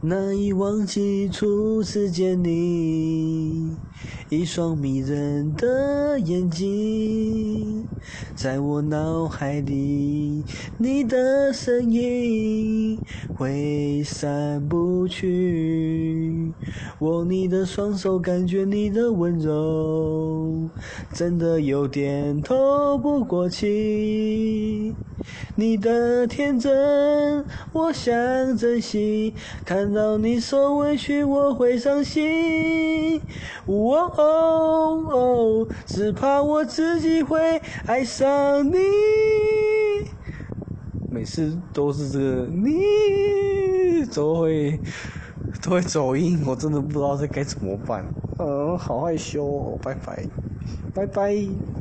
难以忘记初次见你，一双迷人的眼睛，在我脑海里，你的身影挥散不去。握你的双手，感觉你的温柔，真的有点透不过气。你的天真，我想珍惜。看到你受委屈，我会伤心。哦哦哦，只怕我自己会爱上你。每次都是这个你都会 都会走音，我真的不知道这该怎么办。嗯，好害羞哦，拜拜，拜拜。